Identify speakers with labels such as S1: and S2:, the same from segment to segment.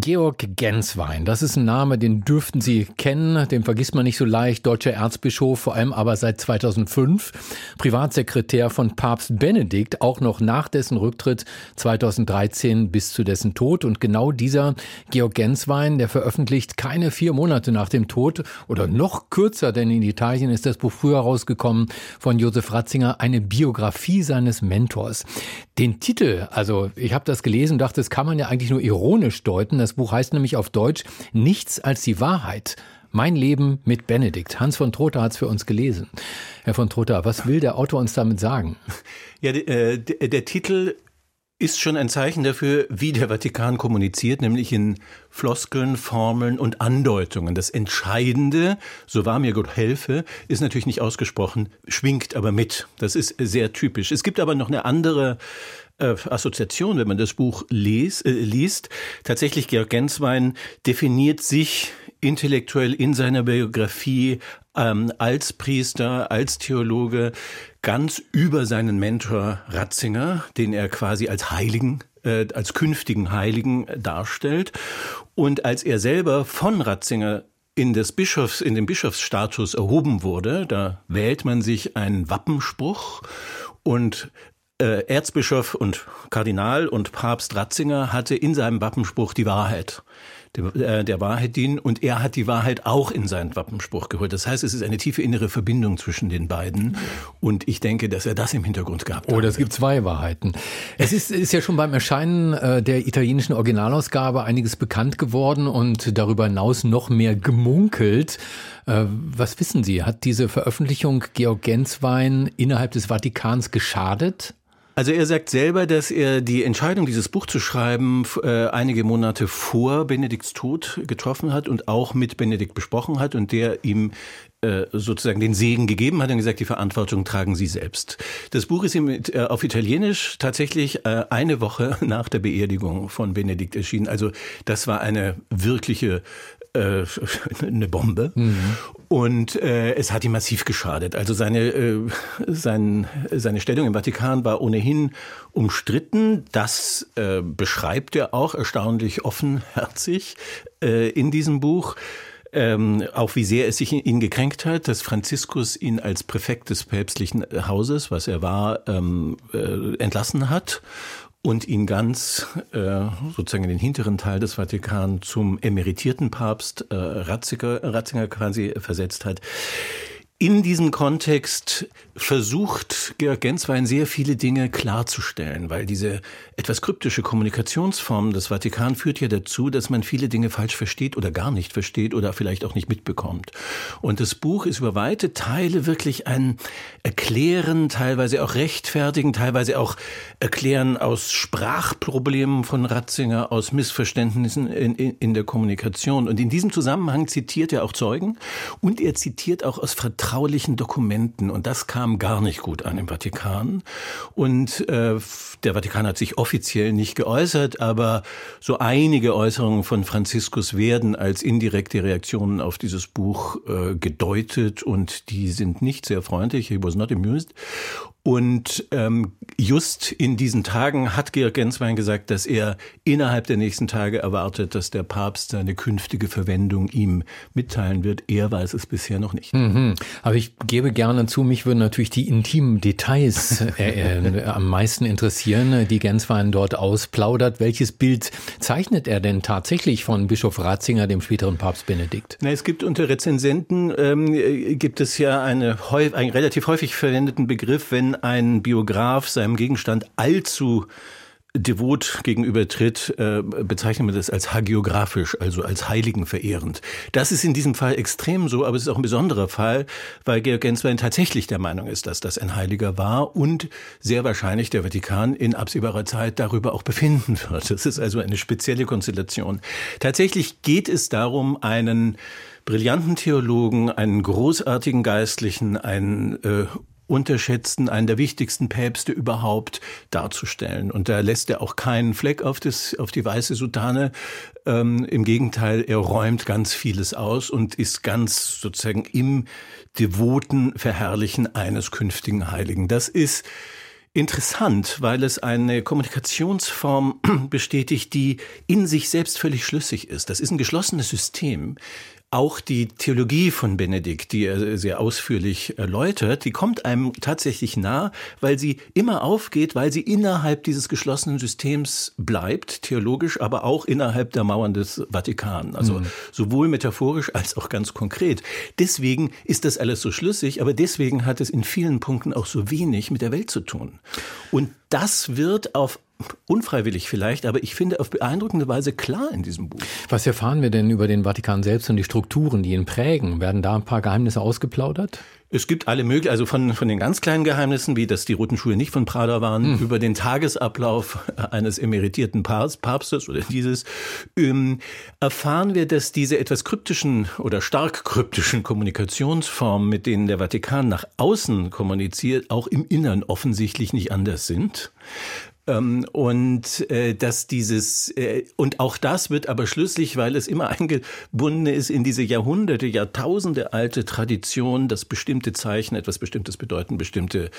S1: Georg Genswein, das ist ein Name, den dürften Sie kennen, den vergisst man nicht so leicht, deutscher Erzbischof, vor allem aber seit 2005, Privatsekretär von Papst Benedikt, auch noch nach dessen Rücktritt 2013 bis zu dessen Tod. Und genau dieser Georg Genswein, der veröffentlicht keine vier Monate nach dem Tod oder noch kürzer, denn in Italien ist das Buch früher rausgekommen, von Josef Ratzinger, eine Biografie seines Mentors. Den Titel, also ich habe das gelesen, dachte, das kann man ja eigentlich nur ironisch deuten, das Buch heißt nämlich auf Deutsch Nichts als die Wahrheit. Mein Leben mit Benedikt. Hans von Trotha hat es für uns gelesen. Herr von Trotha, was will der Autor uns damit sagen?
S2: Ja, äh, der, der Titel ist schon ein Zeichen dafür, wie der Vatikan kommuniziert, nämlich in Floskeln, Formeln und Andeutungen. Das Entscheidende, so wahr mir Gott helfe, ist natürlich nicht ausgesprochen, schwingt aber mit. Das ist sehr typisch. Es gibt aber noch eine andere äh, Assoziation, wenn man das Buch les, äh, liest. Tatsächlich, Georg Genswein definiert sich intellektuell in seiner Biografie ähm, als Priester, als Theologe ganz über seinen Mentor Ratzinger, den er quasi als Heiligen äh, als künftigen Heiligen darstellt. Und als er selber von Ratzinger in des Bischofs, in den Bischofsstatus erhoben wurde, da wählt man sich einen Wappenspruch und äh, Erzbischof und Kardinal und Papst Ratzinger hatte in seinem Wappenspruch die Wahrheit der, äh, der Wahrheit dienen und er hat die Wahrheit auch in seinen Wappenspruch geholt. Das heißt, es ist eine tiefe innere Verbindung zwischen den beiden und ich denke, dass er das im Hintergrund gehabt hat.
S1: Oder es gibt zwei Wahrheiten. Es ist, ist ja schon beim Erscheinen äh, der italienischen Originalausgabe einiges bekannt geworden und darüber hinaus noch mehr gemunkelt. Äh, was wissen Sie? Hat diese Veröffentlichung Georg Genswein innerhalb des Vatikans geschadet?
S2: Also er sagt selber, dass er die Entscheidung, dieses Buch zu schreiben, äh, einige Monate vor Benedikts Tod getroffen hat und auch mit Benedikt besprochen hat und der ihm äh, sozusagen den Segen gegeben hat und gesagt, die Verantwortung tragen Sie selbst. Das Buch ist ihm äh, auf Italienisch tatsächlich eine Woche nach der Beerdigung von Benedikt erschienen. Also das war eine wirkliche eine Bombe. Mhm. Und äh, es hat ihm massiv geschadet. Also seine, äh, sein, seine Stellung im Vatikan war ohnehin umstritten. Das äh, beschreibt er auch erstaunlich offenherzig äh, in diesem Buch. Ähm, auch wie sehr es sich ihn gekränkt hat, dass Franziskus ihn als Präfekt des päpstlichen Hauses, was er war, ähm, äh, entlassen hat und ihn ganz äh, sozusagen in den hinteren Teil des Vatikan zum emeritierten Papst äh, Ratzinger, Ratzinger quasi versetzt hat. In diesem Kontext versucht Georg Genswein sehr viele Dinge klarzustellen, weil diese etwas kryptische Kommunikationsform des Vatikan führt ja dazu, dass man viele Dinge falsch versteht oder gar nicht versteht oder vielleicht auch nicht mitbekommt. Und das Buch ist über weite Teile wirklich ein Erklären, teilweise auch Rechtfertigen, teilweise auch Erklären aus Sprachproblemen von Ratzinger, aus Missverständnissen in, in, in der Kommunikation. Und in diesem Zusammenhang zitiert er auch Zeugen und er zitiert auch aus Vertrauen vertraulichen Dokumenten und das kam gar nicht gut an im Vatikan. Und äh, der Vatikan hat sich offiziell nicht geäußert, aber so einige Äußerungen von Franziskus werden als indirekte Reaktionen auf dieses Buch äh, gedeutet und die sind nicht sehr freundlich. He was not amused. Und ähm, just in diesen Tagen hat Georg Genswein gesagt, dass er innerhalb der nächsten Tage erwartet, dass der Papst seine künftige Verwendung ihm mitteilen wird. Er weiß es bisher noch nicht.
S1: Mhm. Aber ich gebe gerne zu, mich würden natürlich die intimen Details äh, äh, am meisten interessieren, die Genswein dort ausplaudert. Welches Bild zeichnet er denn tatsächlich von Bischof Ratzinger, dem späteren Papst Benedikt?
S2: Na, es gibt unter Rezensenten ähm, gibt es ja eine, einen relativ häufig verwendeten Begriff, wenn ein Biograf seinem Gegenstand allzu devot gegenübertritt, äh, bezeichnet man das als hagiografisch, also als heiligenverehrend. Das ist in diesem Fall extrem so, aber es ist auch ein besonderer Fall, weil Georg Genswein tatsächlich der Meinung ist, dass das ein Heiliger war und sehr wahrscheinlich der Vatikan in absehbarer Zeit darüber auch befinden wird. Das ist also eine spezielle Konstellation. Tatsächlich geht es darum, einen brillanten Theologen, einen großartigen Geistlichen, einen äh, unterschätzten, einen der wichtigsten Päpste überhaupt darzustellen. Und da lässt er auch keinen Fleck auf, das, auf die weiße Sutane. Ähm, Im Gegenteil, er räumt ganz vieles aus und ist ganz sozusagen im devoten Verherrlichen eines künftigen Heiligen. Das ist interessant, weil es eine Kommunikationsform bestätigt, die in sich selbst völlig schlüssig ist. Das ist ein geschlossenes System. Auch die Theologie von Benedikt, die er sehr ausführlich erläutert, die kommt einem tatsächlich nah, weil sie immer aufgeht, weil sie innerhalb dieses geschlossenen Systems bleibt, theologisch, aber auch innerhalb der Mauern des Vatikan. Also mhm. sowohl metaphorisch als auch ganz konkret. Deswegen ist das alles so schlüssig, aber deswegen hat es in vielen Punkten auch so wenig mit der Welt zu tun. Und das wird auf unfreiwillig vielleicht, aber ich finde auf beeindruckende Weise klar in diesem Buch.
S1: Was erfahren wir denn über den Vatikan selbst und die Strukturen, die ihn prägen? Werden da ein paar Geheimnisse ausgeplaudert?
S2: Es gibt alle möglichen, also von, von den ganz kleinen Geheimnissen, wie dass die roten Schuhe nicht von Prada waren, hm. über den Tagesablauf eines emeritierten Papstes oder dieses, ähm, erfahren wir, dass diese etwas kryptischen oder stark kryptischen Kommunikationsformen, mit denen der Vatikan nach außen kommuniziert, auch im Innern offensichtlich nicht anders sind. Ähm, und äh, dass dieses äh, und auch das wird aber schlüssig, weil es immer eingebunden ist in diese Jahrhunderte, Jahrtausende alte Tradition, dass bestimmte Zeichen etwas Bestimmtes bedeuten, bestimmte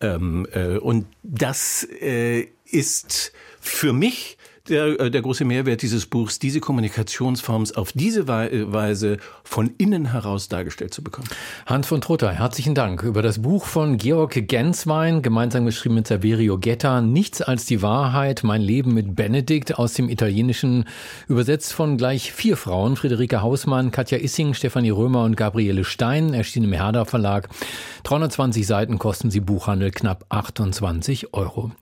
S2: ähm, äh, und das äh, ist für mich der, äh, der große Mehrwert dieses Buchs, diese Kommunikationsform auf diese Weise von innen heraus dargestellt zu bekommen.
S1: Hans von Trotter, herzlichen Dank über das Buch von Georg Genswein, gemeinsam geschrieben mit Saverio Getta, Nichts als die Wahrheit, mein Leben mit Benedikt aus dem Italienischen, übersetzt von gleich vier Frauen, Friederike Hausmann, Katja Issing, Stefanie Römer und Gabriele Stein, erschienen im Herder Verlag. 320 Seiten kosten sie Buchhandel knapp 28 Euro.